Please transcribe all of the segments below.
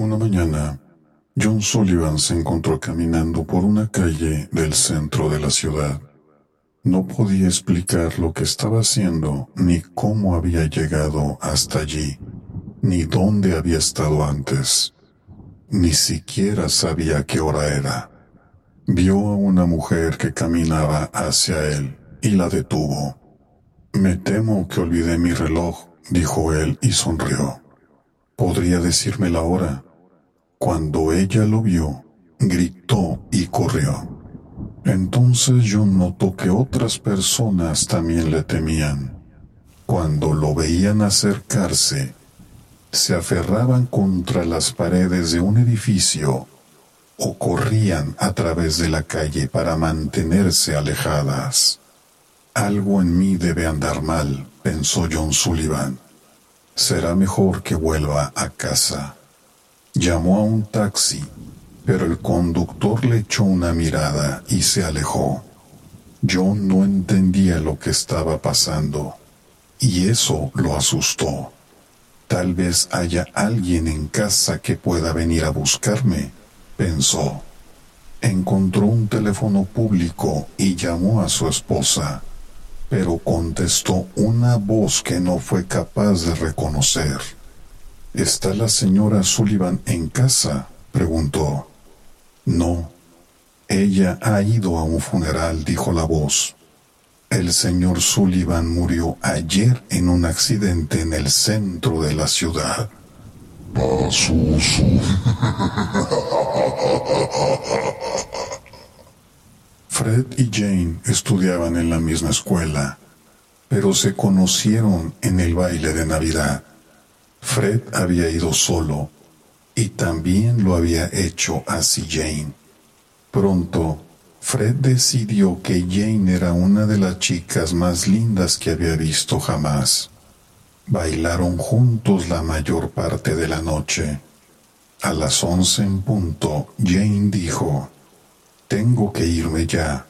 Una mañana, John Sullivan se encontró caminando por una calle del centro de la ciudad. No podía explicar lo que estaba haciendo, ni cómo había llegado hasta allí, ni dónde había estado antes. Ni siquiera sabía qué hora era. Vio a una mujer que caminaba hacia él y la detuvo. Me temo que olvidé mi reloj, dijo él y sonrió. ¿Podría decirme la hora? Cuando ella lo vio, gritó y corrió. Entonces John notó que otras personas también le temían. Cuando lo veían acercarse, se aferraban contra las paredes de un edificio o corrían a través de la calle para mantenerse alejadas. Algo en mí debe andar mal, pensó John Sullivan. Será mejor que vuelva a casa. Llamó a un taxi, pero el conductor le echó una mirada y se alejó. John no entendía lo que estaba pasando, y eso lo asustó. Tal vez haya alguien en casa que pueda venir a buscarme, pensó. Encontró un teléfono público y llamó a su esposa, pero contestó una voz que no fue capaz de reconocer. ¿Está la señora Sullivan en casa? preguntó. No, ella ha ido a un funeral, dijo la voz. El señor Sullivan murió ayer en un accidente en el centro de la ciudad. Fred y Jane estudiaban en la misma escuela, pero se conocieron en el baile de Navidad. Fred había ido solo y también lo había hecho así Jane. Pronto, Fred decidió que Jane era una de las chicas más lindas que había visto jamás. Bailaron juntos la mayor parte de la noche. A las once en punto, Jane dijo, Tengo que irme ya.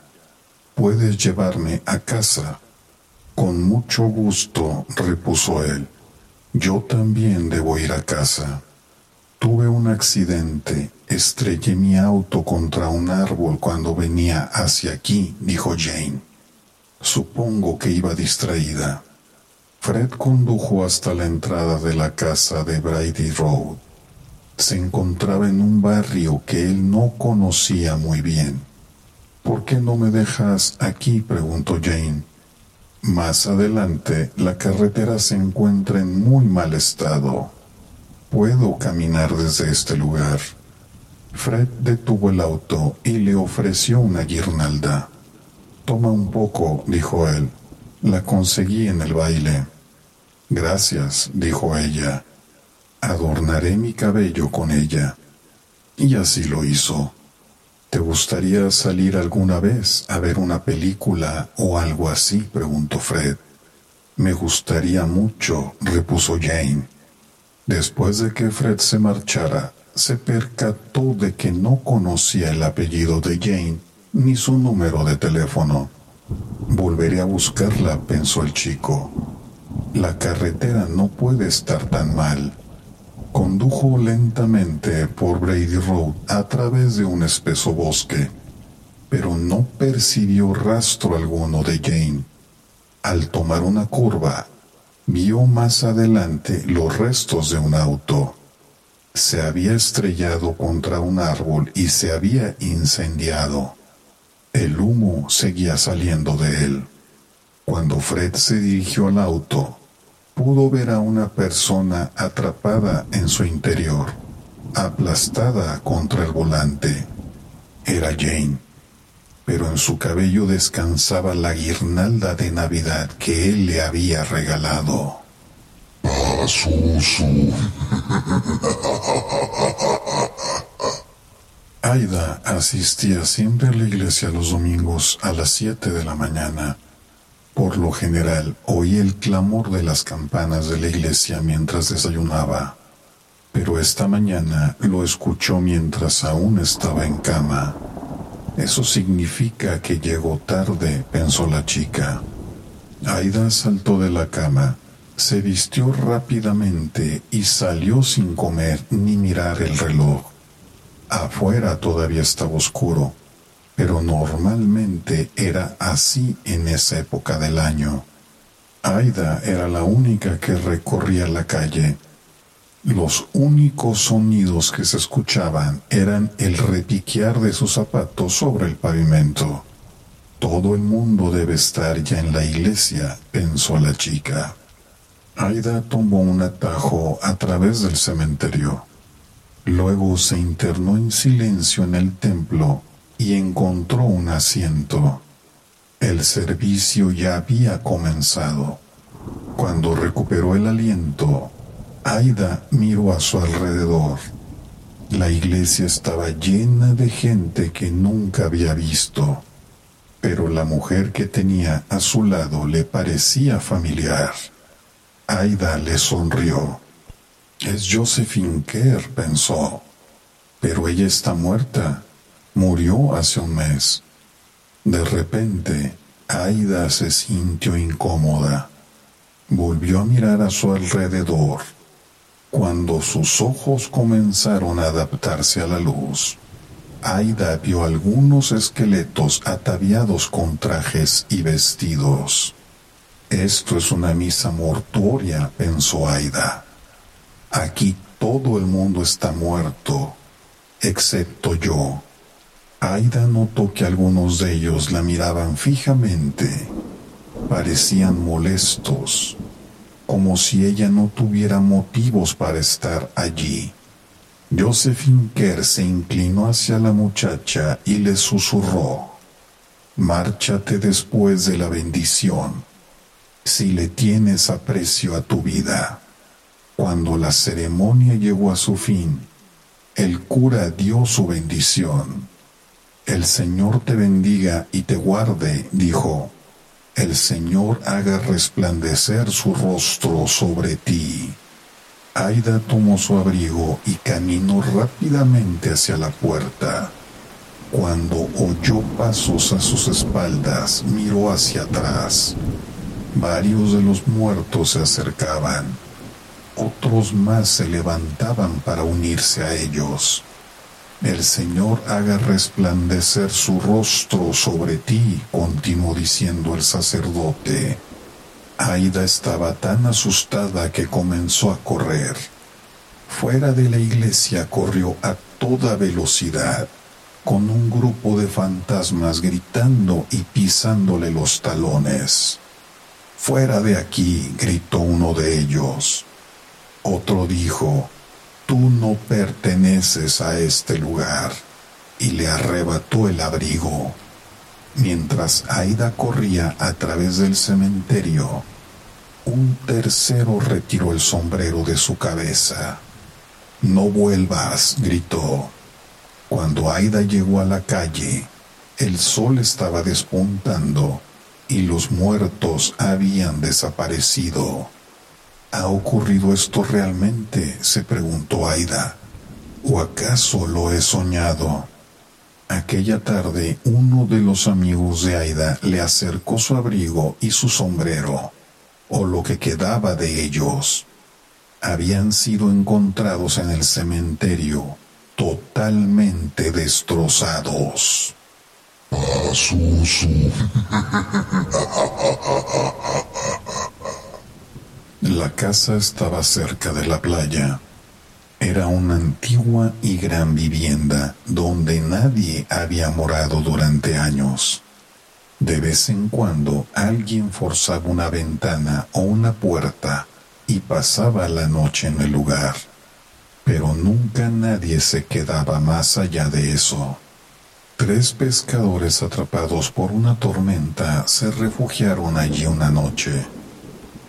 ¿Puedes llevarme a casa? Con mucho gusto, repuso él. Yo también debo ir a casa. Tuve un accidente. Estrellé mi auto contra un árbol cuando venía hacia aquí, dijo Jane. Supongo que iba distraída. Fred condujo hasta la entrada de la casa de Brady Road. Se encontraba en un barrio que él no conocía muy bien. ¿Por qué no me dejas aquí? preguntó Jane. Más adelante, la carretera se encuentra en muy mal estado. Puedo caminar desde este lugar. Fred detuvo el auto y le ofreció una guirnalda. Toma un poco, dijo él. La conseguí en el baile. Gracias, dijo ella. Adornaré mi cabello con ella. Y así lo hizo. ¿Te gustaría salir alguna vez a ver una película o algo así? preguntó Fred. Me gustaría mucho, repuso Jane. Después de que Fred se marchara, se percató de que no conocía el apellido de Jane ni su número de teléfono. Volveré a buscarla, pensó el chico. La carretera no puede estar tan mal. Condujo lentamente por Brady Road a través de un espeso bosque, pero no percibió rastro alguno de Jane. Al tomar una curva, vio más adelante los restos de un auto. Se había estrellado contra un árbol y se había incendiado. El humo seguía saliendo de él. Cuando Fred se dirigió al auto, pudo ver a una persona atrapada en su interior, aplastada contra el volante. Era Jane pero en su cabello descansaba la guirnalda de Navidad que él le había regalado. Aida asistía siempre a la iglesia los domingos a las siete de la mañana. Por lo general oía el clamor de las campanas de la iglesia mientras desayunaba, pero esta mañana lo escuchó mientras aún estaba en cama. Eso significa que llegó tarde, pensó la chica. Aida saltó de la cama, Se vistió rápidamente y salió sin comer ni mirar el reloj. Afuera todavía estaba oscuro, pero normalmente era así en esa época del año. Aida era la única que recorría la calle. Los únicos sonidos que se escuchaban eran el repiquear de sus zapatos sobre el pavimento. Todo el mundo debe estar ya en la iglesia, pensó la chica. Aida tomó un atajo a través del cementerio. Luego se internó en silencio en el templo y encontró un asiento. El servicio ya había comenzado. Cuando recuperó el aliento, Aida miró a su alrededor. La iglesia estaba llena de gente que nunca había visto, pero la mujer que tenía a su lado le parecía familiar. Aida le sonrió. Es Josephine Kerr, pensó, pero ella está muerta. Murió hace un mes. De repente, Aida se sintió incómoda. Volvió a mirar a su alrededor cuando sus ojos comenzaron a adaptarse a la luz, Aida vio algunos esqueletos ataviados con trajes y vestidos. Esto es una misa mortuoria, pensó Aida. Aquí todo el mundo está muerto, excepto yo. Aida notó que algunos de ellos la miraban fijamente. Parecían molestos como si ella no tuviera motivos para estar allí. Josephine Kerr se inclinó hacia la muchacha y le susurró, Márchate después de la bendición, si le tienes aprecio a tu vida. Cuando la ceremonia llegó a su fin, el cura dio su bendición. El Señor te bendiga y te guarde, dijo el Señor haga resplandecer su rostro sobre ti. Aida tomó su abrigo y caminó rápidamente hacia la puerta. Cuando oyó pasos a sus espaldas, miró hacia atrás. Varios de los muertos se acercaban. Otros más se levantaban para unirse a ellos el Señor haga resplandecer su rostro sobre ti, continuó diciendo el sacerdote. Aida estaba tan asustada que comenzó a correr. Fuera de la iglesia corrió a toda velocidad, con un grupo de fantasmas gritando y pisándole los talones. Fuera de aquí, gritó uno de ellos. Otro dijo, tú no perteneces a este lugar, y le arrebató el abrigo. Mientras Aida corría a través del cementerio, un tercero retiró el sombrero de su cabeza. No vuelvas, gritó. Cuando Aida llegó a la calle, el sol estaba despuntando y los muertos habían desaparecido. ¿Ha ocurrido esto realmente? se preguntó Aida. ¿O acaso lo he soñado? Aquella tarde uno de los amigos de Aida le acercó su abrigo y su sombrero, o lo que quedaba de ellos. Habían sido encontrados en el cementerio, totalmente destrozados. La casa estaba cerca de la playa. Era una antigua y gran vivienda donde nadie había morado durante años. De vez en cuando alguien forzaba una ventana o una puerta y pasaba la noche en el lugar, pero nunca nadie se quedaba más allá de eso. Tres pescadores atrapados por una tormenta se refugiaron allí una noche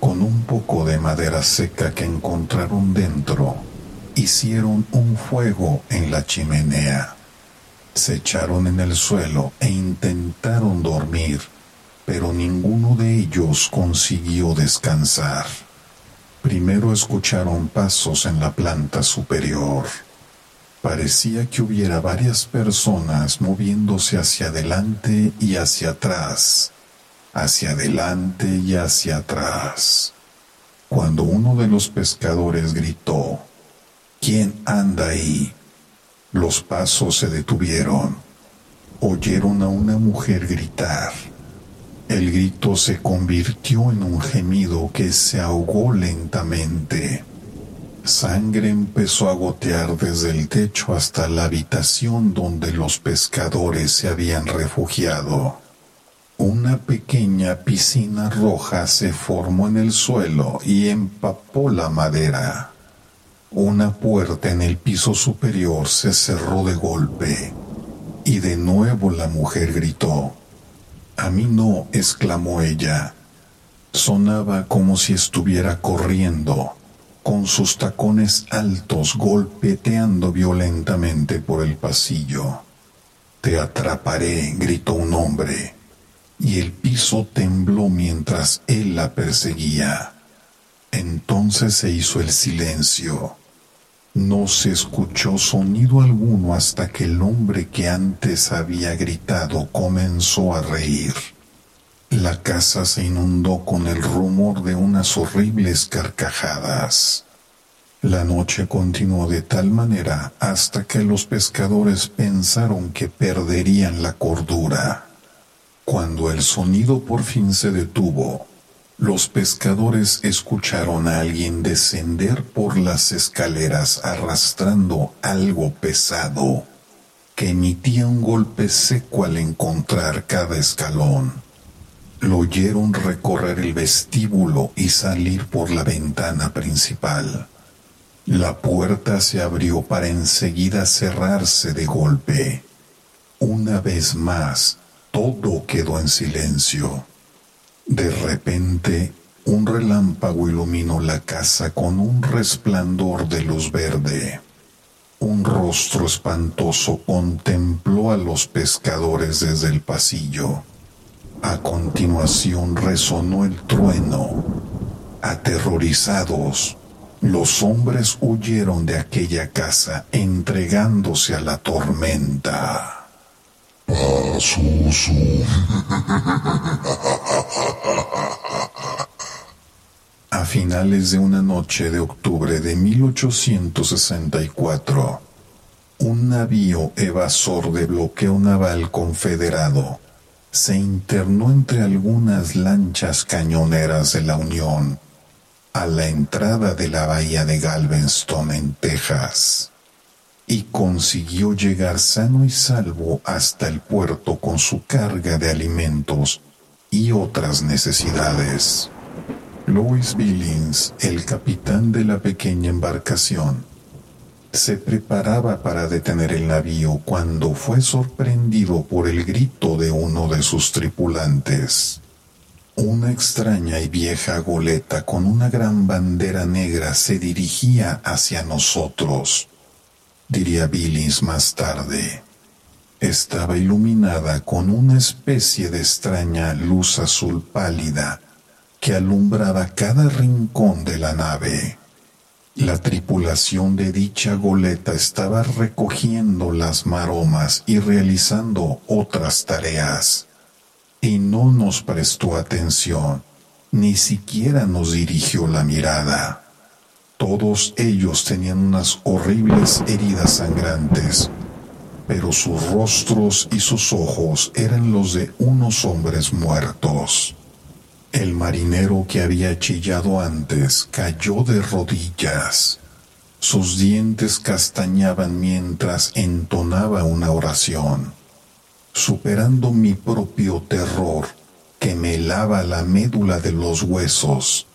con un poco de madera seca que encontraron dentro, hicieron un fuego en la chimenea. Se echaron en el suelo e intentaron dormir, pero ninguno de ellos consiguió descansar. Primero escucharon pasos en la planta superior. Parecía que hubiera varias personas moviéndose hacia adelante y hacia atrás hacia adelante y hacia atrás. cuando uno de los pescadores gritó, ¿quién anda ahí? Los pasos se detuvieron. Oyeron a una mujer gritar. El grito se convirtió en un gemido que se ahogó lentamente. Sangre empezó a gotear desde el techo hasta la habitación donde los pescadores se habían refugiado. Una pequeña piscina roja se formó en el suelo y empapó la madera. Una puerta en el piso superior se cerró de golpe y de nuevo la mujer gritó. A mí no, exclamó ella. Sonaba como si estuviera corriendo, con sus tacones altos golpeteando violentamente por el pasillo. Te atraparé, gritó un hombre y el piso tembló mientras él la perseguía. Entonces se hizo el silencio. No se escuchó sonido alguno hasta que el hombre que antes había gritado comenzó a reír. La casa se inundó con el rumor de unas horribles carcajadas. La noche continuó de tal manera hasta que los pescadores pensaron que perderían la cordura. Cuando el sonido por fin se detuvo, los pescadores escucharon a alguien descender por las escaleras arrastrando algo pesado, que emitía un golpe seco al encontrar cada escalón. Lo oyeron recorrer el vestíbulo y salir por la ventana principal. La puerta se abrió para enseguida cerrarse de golpe. Una vez más, todo quedó en silencio. De repente, un relámpago iluminó la casa con un resplandor de luz verde. Un rostro espantoso contempló a los pescadores desde el pasillo. A continuación resonó el trueno. Aterrorizados, los hombres huyeron de aquella casa entregándose a la tormenta. A finales de una noche de octubre de 1864, un navío evasor de bloqueo naval confederado se internó entre algunas lanchas cañoneras de la Unión a la entrada de la bahía de Galveston en Texas y consiguió llegar sano y salvo hasta el puerto con su carga de alimentos y otras necesidades. Louis Billings, el capitán de la pequeña embarcación, se preparaba para detener el navío cuando fue sorprendido por el grito de uno de sus tripulantes. Una extraña y vieja goleta con una gran bandera negra se dirigía hacia nosotros diría Billings más tarde. Estaba iluminada con una especie de extraña luz azul pálida que alumbraba cada rincón de la nave. La tripulación de dicha goleta estaba recogiendo las maromas y realizando otras tareas, y no nos prestó atención, ni siquiera nos dirigió la mirada. Todos ellos tenían unas horribles heridas sangrantes, pero sus rostros y sus ojos eran los de unos hombres muertos. El marinero que había chillado antes cayó de rodillas. Sus dientes castañaban mientras entonaba una oración. Superando mi propio terror, que me helaba la médula de los huesos,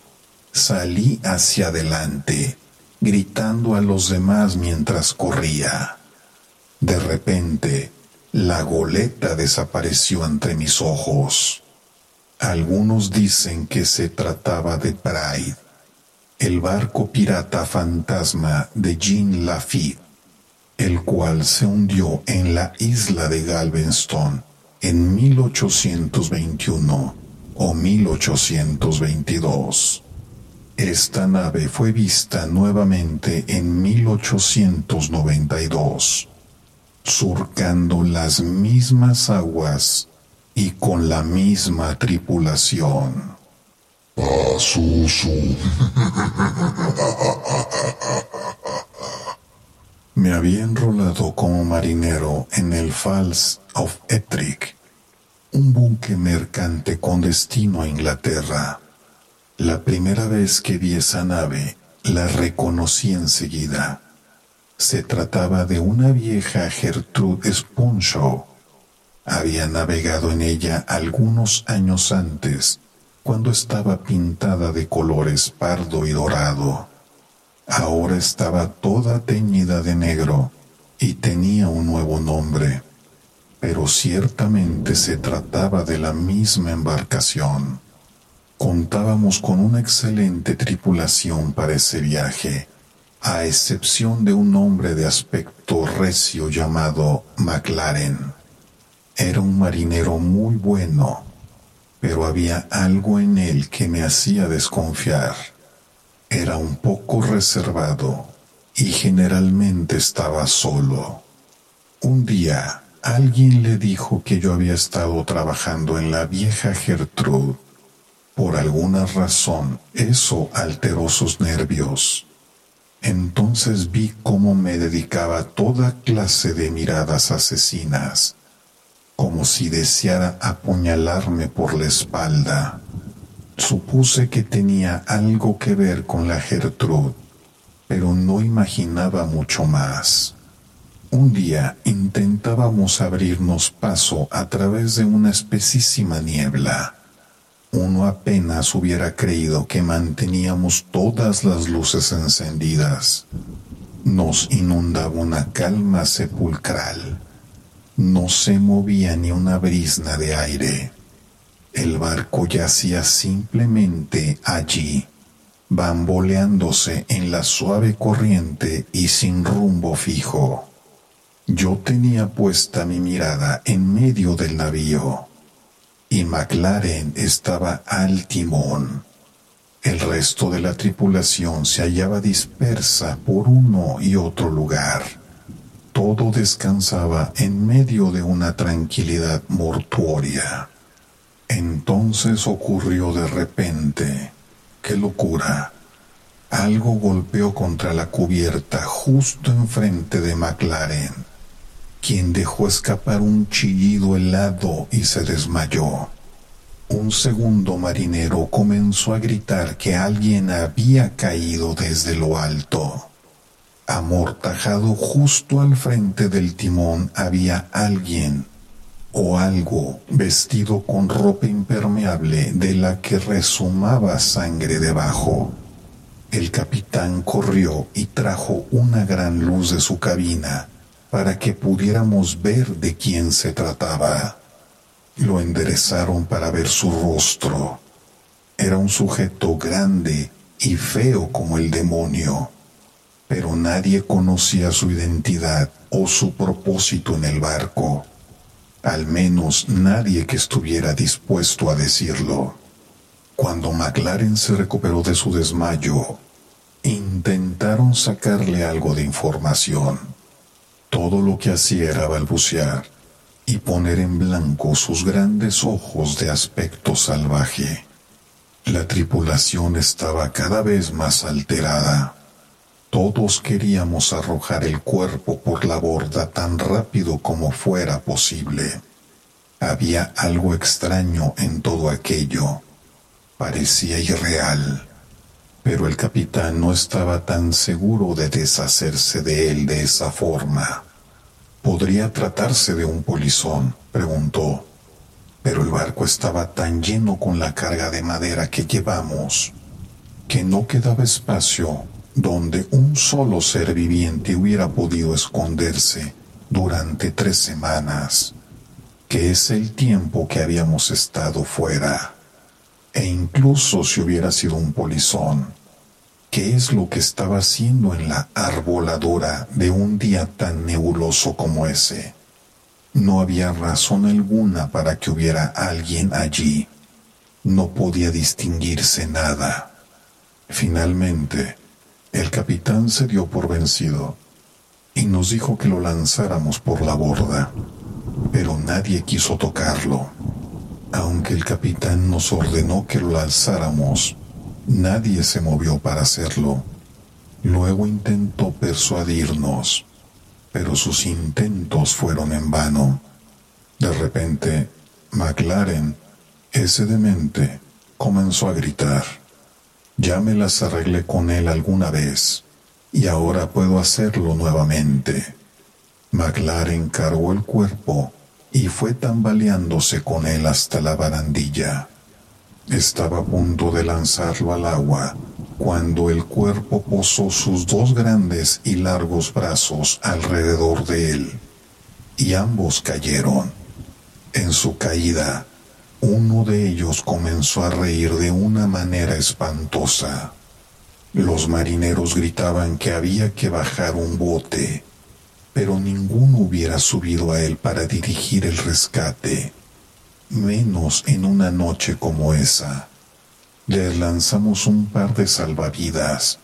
Salí hacia adelante, gritando a los demás mientras corría. De repente, la goleta desapareció entre mis ojos. Algunos dicen que se trataba de Pride, el barco pirata fantasma de Jean Lafitte, el cual se hundió en la isla de Galveston en 1821 o 1822. Esta nave fue vista nuevamente en 1892, surcando las mismas aguas y con la misma tripulación. Me había enrolado como marinero en el Falls of Ettrick, un buque mercante con destino a Inglaterra. La primera vez que vi esa nave, la reconocí enseguida. Se trataba de una vieja Gertrude Sponshaw. Había navegado en ella algunos años antes, cuando estaba pintada de colores pardo y dorado. Ahora estaba toda teñida de negro y tenía un nuevo nombre, pero ciertamente se trataba de la misma embarcación. Contábamos con una excelente tripulación para ese viaje a excepción de un hombre de aspecto recio llamado McLaren. Era un marinero muy bueno, pero había algo en él que me hacía desconfiar. Era un poco reservado y generalmente estaba solo. Un día alguien le dijo que yo había estado trabajando en la vieja Gertrude. Por alguna razón eso alteró sus nervios entonces vi cómo me dedicaba toda clase de miradas asesinas, como si deseara apuñalarme por la espalda. Supuse que tenía algo que ver con la Gertrude, pero no imaginaba mucho más. Un día intentábamos abrirnos paso a través de una espesísima niebla uno apenas hubiera creído que manteníamos todas las luces encendidas. Nos inundaba una calma sepulcral. No se movía ni una brisna de aire. El barco yacía simplemente allí, bamboleándose en la suave corriente y sin rumbo fijo. Yo tenía puesta mi mirada en medio del navío y McLaren estaba al timón. El resto de la tripulación se hallaba dispersa por uno y otro lugar. Todo descansaba en medio de una tranquilidad mortuoria. Entonces ocurrió de repente. ¡Qué locura! Algo golpeó contra la cubierta justo enfrente de McLaren quien dejó escapar un chillido helado y se desmayó. Un segundo marinero comenzó a gritar que alguien había caído desde lo alto. Amortajado justo al frente del timón había alguien o algo vestido con ropa impermeable de la que resumaba sangre debajo. El capitán corrió y trajo una gran luz de su cabina para que pudiéramos ver de quién se trataba. Lo enderezaron para ver su rostro. Era un sujeto grande y feo como el demonio, pero nadie conocía su identidad o su propósito en el barco, al menos nadie que estuviera dispuesto a decirlo. Cuando McLaren se recuperó de su desmayo, intentaron sacarle algo de información todo lo que hacía era balbucear y poner en blanco sus grandes ojos de aspecto salvaje. La tripulación estaba cada vez más alterada. Todos queríamos arrojar el cuerpo por la borda tan rápido como fuera posible. Había algo extraño en todo aquello. Parecía irreal pero el capitán no estaba tan seguro de deshacerse de él de esa forma. ¿Podría tratarse de un polizón? preguntó. Pero el barco estaba tan lleno con la carga de madera que llevamos que no quedaba espacio donde un solo ser viviente hubiera podido esconderse durante tres semanas, que es el tiempo que habíamos estado fuera. E incluso si hubiera sido un polizón, ¿Qué es lo que estaba haciendo en la arboladora de un día tan nebuloso como ese? No había razón alguna para que hubiera alguien allí. No podía distinguirse nada. Finalmente, el capitán se dio por vencido y nos dijo que lo lanzáramos por la borda, pero nadie quiso tocarlo. Aunque el capitán nos ordenó que lo alzáramos, nadie se movió para hacerlo. Luego intentó persuadirnos, pero sus intentos fueron en vano. De repente, McLaren, ese demente, comenzó a gritar. Ya me las arreglé con él alguna vez, y ahora puedo hacerlo nuevamente. McLaren cargó el cuerpo y fue tambaleándose con él hasta la barandilla. Estaba a punto de lanzarlo al agua cuando el cuerpo posó sus dos grandes y largos brazos alrededor de él, y ambos cayeron. En su caída, uno de ellos comenzó a reír de una manera espantosa. Los marineros gritaban que había que bajar un bote, pero ninguno hubiera subido a él para dirigir el rescate, menos en una noche como esa. Les lanzamos un par de salvavidas,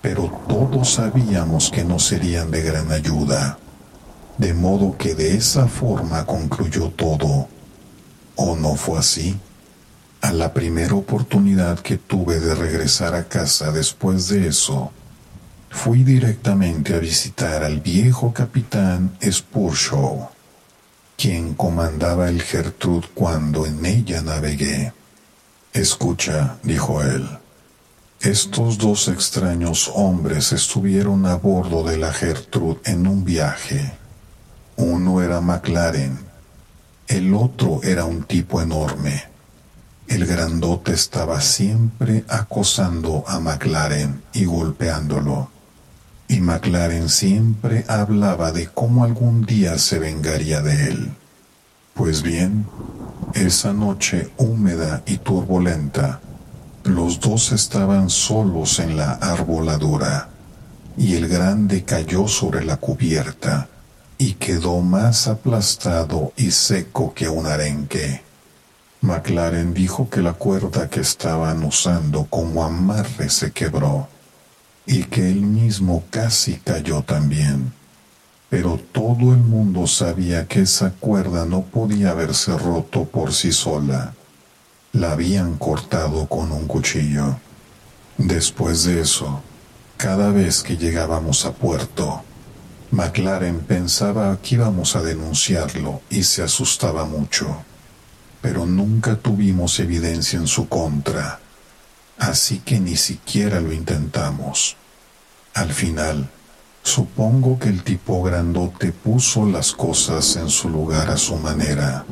pero todos sabíamos que no serían de gran ayuda, de modo que de esa forma concluyó todo. ¿O no fue así? A la primera oportunidad que tuve de regresar a casa después de eso, fui directamente a visitar al viejo capitán Spurshaw, quien comandaba el Gertrud cuando en ella navegué. Escucha, dijo él, estos dos extraños hombres estuvieron a bordo de la Gertrud en un viaje. Uno era McLaren, el otro era un tipo enorme el grandote estaba siempre acosando a McLaren y golpeándolo. Y McLaren siempre hablaba de cómo algún día se vengaría de él. Pues bien, esa noche húmeda y turbulenta, los dos estaban solos en la arboladura, y el grande cayó sobre la cubierta y quedó más aplastado y seco que un arenque. McLaren dijo que la cuerda que estaban usando como amarre se quebró y que él mismo casi cayó también. Pero todo el mundo sabía que esa cuerda no podía haberse roto por sí sola. La habían cortado con un cuchillo. Después de eso, cada vez que llegábamos a puerto, McLaren pensaba que íbamos a denunciarlo y se asustaba mucho pero nunca tuvimos evidencia en su contra, así que ni siquiera lo intentamos. Al final, supongo que el tipo grandote puso las cosas en su lugar a su manera.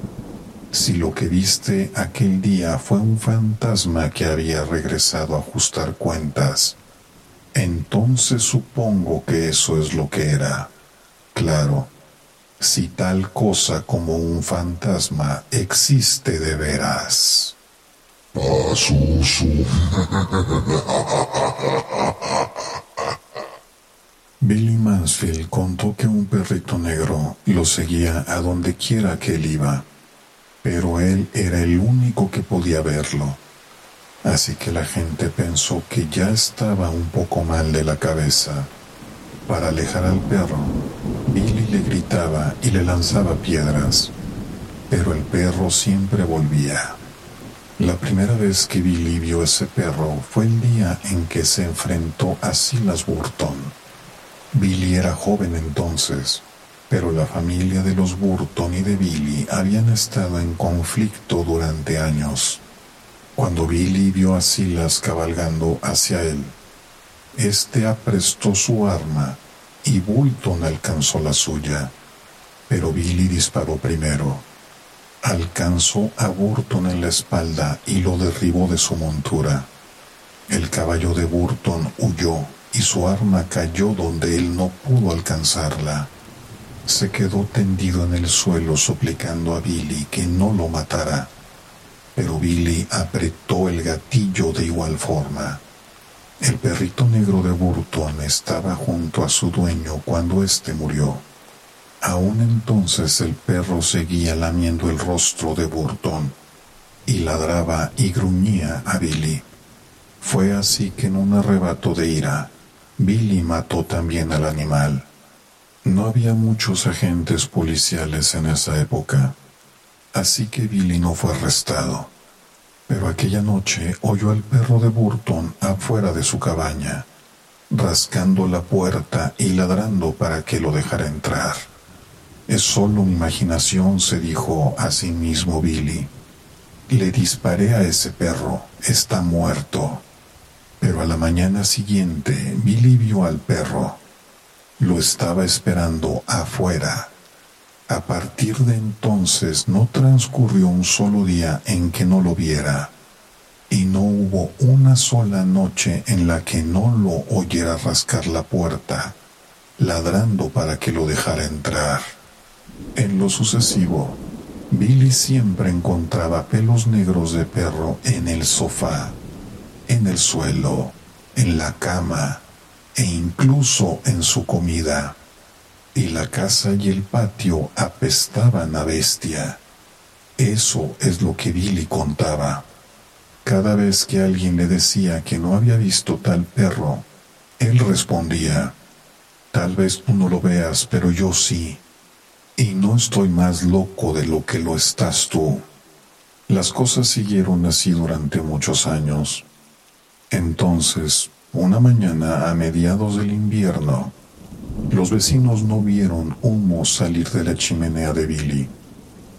Si lo que viste aquel día fue un fantasma que había regresado a ajustar cuentas, entonces supongo que eso es lo que era. Claro, si tal cosa como un fantasma existe de veras. Billy Mansfield contó que un perrito negro lo seguía a donde quiera que él iba, pero él era el único que podía verlo. Así que la gente pensó que ya estaba un poco mal de la cabeza para alejar al perro, Billy le gritaba y le lanzaba piedras, pero el perro siempre volvía. La primera vez que Billy vio ese perro fue el día en que se enfrentó a Silas Burton. Billy era joven entonces, pero la familia de los Burton y de Billy habían estado en conflicto durante años. Cuando Billy vio a Silas cabalgando hacia él, este aprestó su arma y Bulton alcanzó la suya, pero Billy disparó primero. Alcanzó a Burton en la espalda y lo derribó de su montura. El caballo de Burton huyó y su arma cayó donde él no pudo alcanzarla. Se quedó tendido en el suelo suplicando a Billy que no lo matara, pero Billy apretó el gatillo de igual forma. El perrito negro de Burton estaba junto a su dueño cuando éste murió. Aún entonces el perro seguía lamiendo el rostro de Burton y ladraba y gruñía a Billy. Fue así que en un arrebato de ira, Billy mató también al animal. No había muchos agentes policiales en esa época, así que Billy no fue arrestado. Pero aquella noche oyó al perro de Burton afuera de su cabaña, rascando la puerta y ladrando para que lo dejara entrar. Es solo mi imaginación, se dijo a sí mismo Billy. Le disparé a ese perro, está muerto. Pero a la mañana siguiente, Billy vio al perro. Lo estaba esperando afuera. A partir de entonces no transcurrió un solo día en que no lo viera, y no hubo una sola noche en la que no lo oyera rascar la puerta, ladrando para que lo dejara entrar. En lo sucesivo, Billy siempre encontraba pelos negros de perro en el sofá, en el suelo, en la cama e incluso en su comida. Y la casa y el patio apestaban a bestia. Eso es lo que Billy contaba. Cada vez que alguien le decía que no había visto tal perro, él respondía, tal vez tú no lo veas, pero yo sí y no estoy más loco de lo que lo estás tú. Las cosas siguieron así durante muchos años. Entonces, una mañana a mediados del invierno, los vecinos no vieron humo salir de la chimenea de Billy.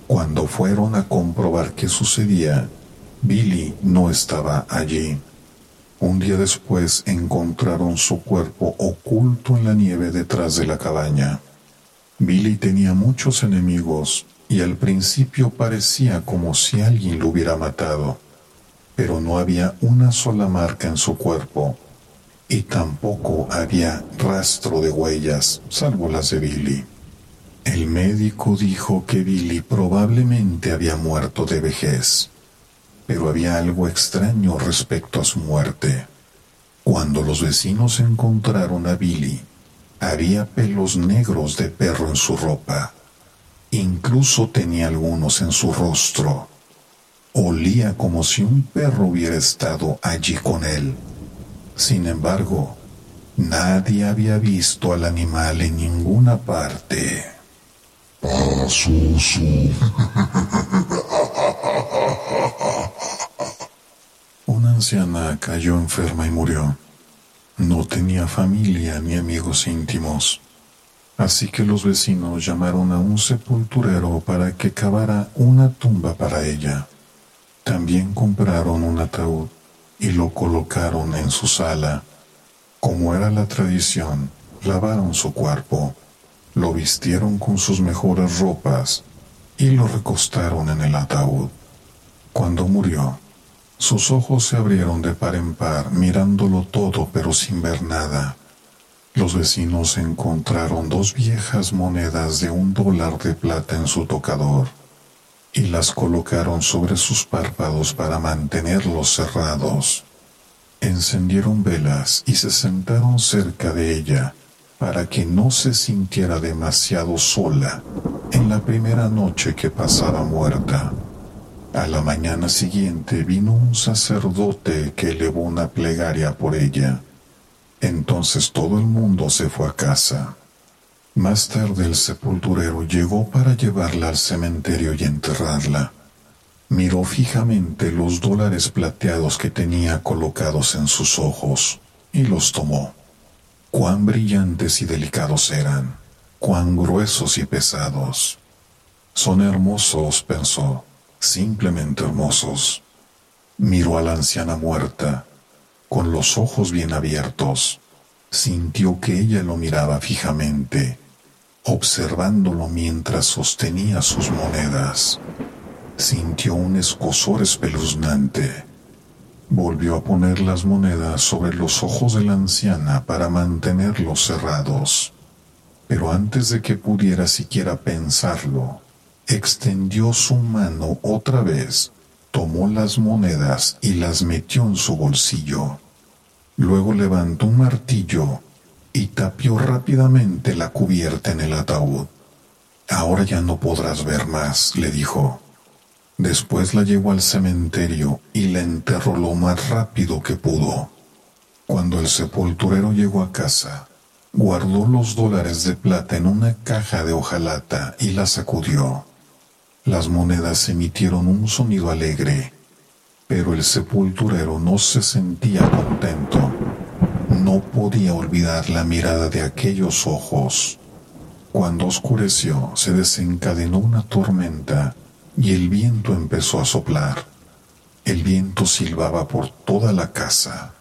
Cuando fueron a comprobar qué sucedía, Billy no estaba allí. Un día después encontraron su cuerpo oculto en la nieve detrás de la cabaña. Billy tenía muchos enemigos y al principio parecía como si alguien lo hubiera matado, pero no había una sola marca en su cuerpo y tampoco había rastro de huellas, salvo las de Billy. El médico dijo que Billy probablemente había muerto de vejez, pero había algo extraño respecto a su muerte. Cuando los vecinos encontraron a Billy, había pelos negros de perro en su ropa. Incluso tenía algunos en su rostro. Olía como si un perro hubiera estado allí con él. Sin embargo, nadie había visto al animal en ninguna parte. Una anciana cayó enferma y murió. No tenía familia ni amigos íntimos, así que los vecinos llamaron a un sepulturero para que cavara una tumba para ella. También compraron un ataúd y lo colocaron en su sala. Como era la tradición, lavaron su cuerpo, lo vistieron con sus mejores ropas y lo recostaron en el ataúd. Cuando murió, sus ojos se abrieron de par en par, mirándolo todo pero sin ver nada. Los vecinos encontraron dos viejas monedas de un dólar de plata en su tocador y las colocaron sobre sus párpados para mantenerlos cerrados. Encendieron velas y se sentaron cerca de ella para que no se sintiera demasiado sola en la primera noche que pasaba muerta. A la mañana siguiente vino un sacerdote que elevó una plegaria por ella. Entonces todo el mundo se fue a casa. Más tarde el sepulturero llegó para llevarla al cementerio y enterrarla. Miró fijamente los dólares plateados que tenía colocados en sus ojos y los tomó. Cuán brillantes y delicados eran, cuán gruesos y pesados. Son hermosos, pensó simplemente hermosos. Miró a la anciana muerta, con los ojos bien abiertos. Sintió que ella lo miraba fijamente, observándolo mientras sostenía sus monedas. Sintió un escosor espeluznante. Volvió a poner las monedas sobre los ojos de la anciana para mantenerlos cerrados. Pero antes de que pudiera siquiera pensarlo, extendió su mano otra vez, tomó las monedas y las metió en su bolsillo. Luego levantó un martillo y tapió rápidamente la cubierta en el ataúd. Ahora ya no podrás ver más, le dijo. Después la llevó al cementerio y la enterró lo más rápido que pudo. Cuando el sepulturero llegó a casa, guardó los dólares de plata en una caja de hojalata y la sacudió. Las monedas emitieron un sonido alegre, pero el sepulturero no se sentía contento. No podía olvidar la mirada de aquellos ojos. Cuando oscureció, se desencadenó una tormenta y el viento empezó a soplar. El viento silbaba por toda la casa.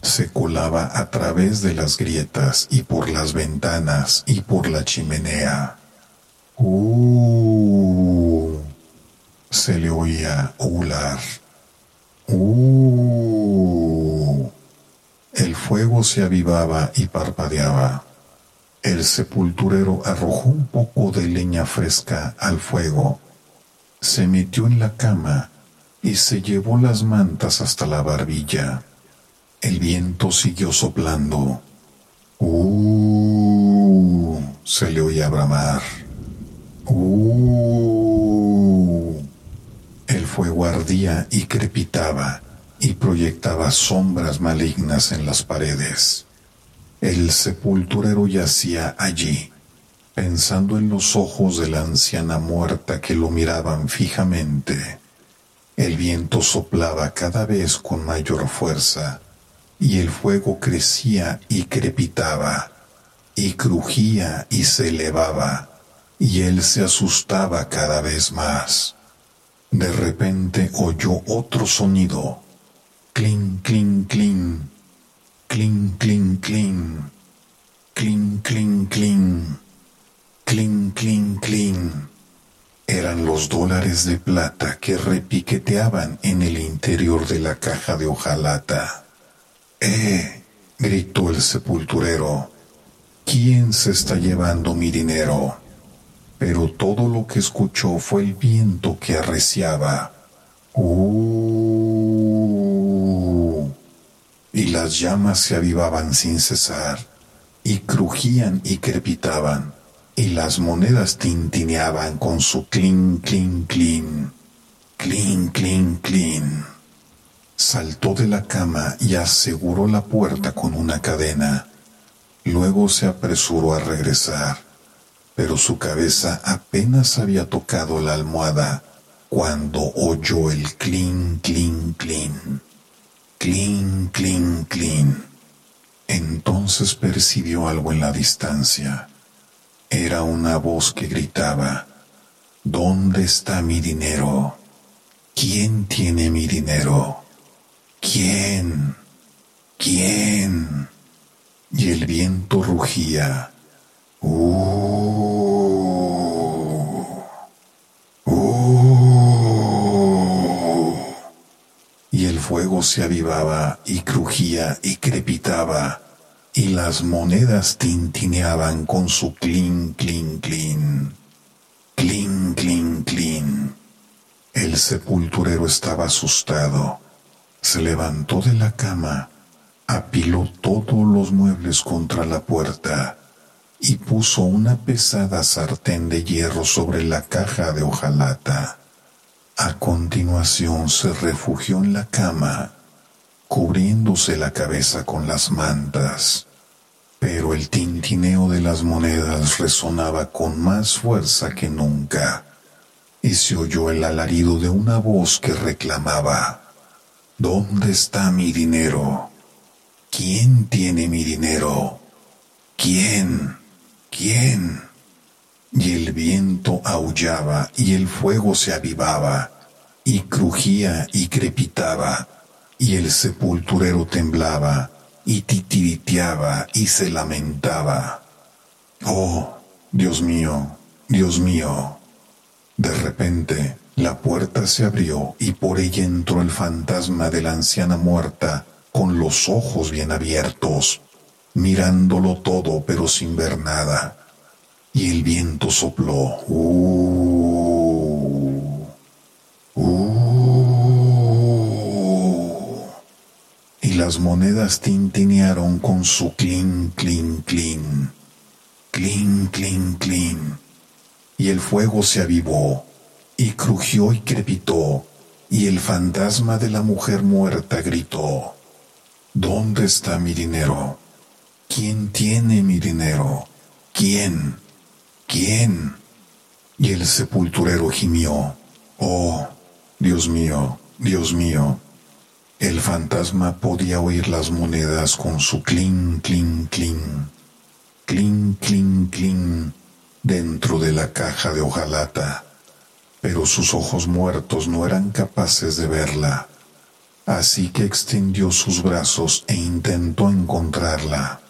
Se colaba a través de las grietas y por las ventanas y por la chimenea. Uh, se le oía ular. Uh, el fuego se avivaba y parpadeaba. El sepulturero arrojó un poco de leña fresca al fuego, se metió en la cama y se llevó las mantas hasta la barbilla. El viento siguió soplando. Uh, se le oía bramar. Uh, el fuego ardía y crepitaba y proyectaba sombras malignas en las paredes. El sepulturero yacía allí, pensando en los ojos de la anciana muerta que lo miraban fijamente. El viento soplaba cada vez con mayor fuerza, y el fuego crecía y crepitaba, y crujía y se elevaba, y él se asustaba cada vez más. De repente oyó otro sonido, clink, clink, clink Cling, cling, cling. Cling, cling, cling. Cling, cling, cling. Eran los dólares de plata que repiqueteaban en el interior de la caja de hojalata. ¡Eh! gritó el sepulturero. ¿Quién se está llevando mi dinero? Pero todo lo que escuchó fue el viento que arreciaba. ¡Uh! y las llamas se avivaban sin cesar, y crujían y crepitaban, y las monedas tintineaban con su clin, clin, clin, clin, clin, clin. Saltó de la cama y aseguró la puerta con una cadena. Luego se apresuró a regresar, pero su cabeza apenas había tocado la almohada cuando oyó el clin, clin, clin. Clean, clean, clean. Entonces percibió algo en la distancia. Era una voz que gritaba, ¿Dónde está mi dinero? ¿Quién tiene mi dinero? ¿Quién? ¿Quién? Y el viento rugía. Uh y el fuego se avivaba y crujía y crepitaba, y las monedas tintineaban con su clin, clin, clin, clin, clin, clin. El sepulturero estaba asustado. Se levantó de la cama, apiló todos los muebles contra la puerta y puso una pesada sartén de hierro sobre la caja de hojalata. A continuación se refugió en la cama, cubriéndose la cabeza con las mantas, pero el tintineo de las monedas resonaba con más fuerza que nunca, y se oyó el alarido de una voz que reclamaba, ¿Dónde está mi dinero? ¿Quién tiene mi dinero? ¿Quién? ¿Quién? y el viento aullaba y el fuego se avivaba y crujía y crepitaba y el sepulturero temblaba y titiriteaba y se lamentaba. Oh, Dios mío, Dios mío. De repente la puerta se abrió y por ella entró el fantasma de la anciana muerta con los ojos bien abiertos, mirándolo todo pero sin ver nada y el viento sopló. Uh, uh, y las monedas tintinearon con su clin, clin, clin, clin, clin, clin. Y el fuego se avivó, y crujió y crepitó, y el fantasma de la mujer muerta gritó, ¿Dónde está mi dinero? ¿Quién tiene mi dinero? ¿Quién? ¿Quién? Y el sepulturero gimió, Oh, Dios mío, Dios mío. El fantasma podía oír las monedas con su clink, clink, clink, clink, clink, clink, dentro de la caja de hojalata, pero sus ojos muertos no eran capaces de verla, así que extendió sus brazos e intentó encontrarla.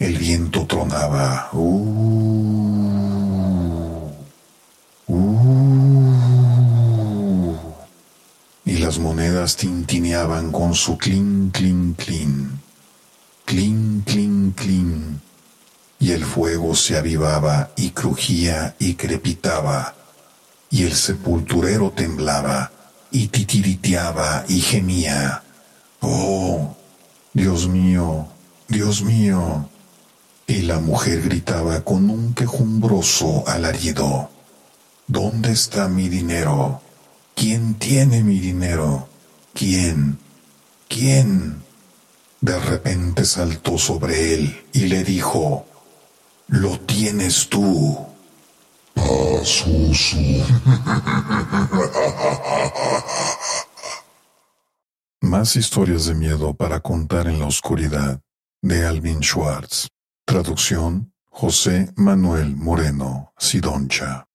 El viento tronaba. Uh, uh, y las monedas tintineaban con su clink, clink, clink, clink, clink, clink y el fuego se avivaba y crujía y crepitaba, y el sepulturero temblaba y titiriteaba y gemía. Oh, Dios mío, Dios mío. Y la mujer gritaba con un quejumbroso alarido. ¿Dónde está mi dinero? ¿Quién tiene mi dinero? ¿Quién? ¿Quién? De repente saltó sobre él y le dijo, lo tienes tú. Más historias de miedo para contar en la oscuridad de Alvin Schwartz. Traducción José Manuel Moreno Sidoncha.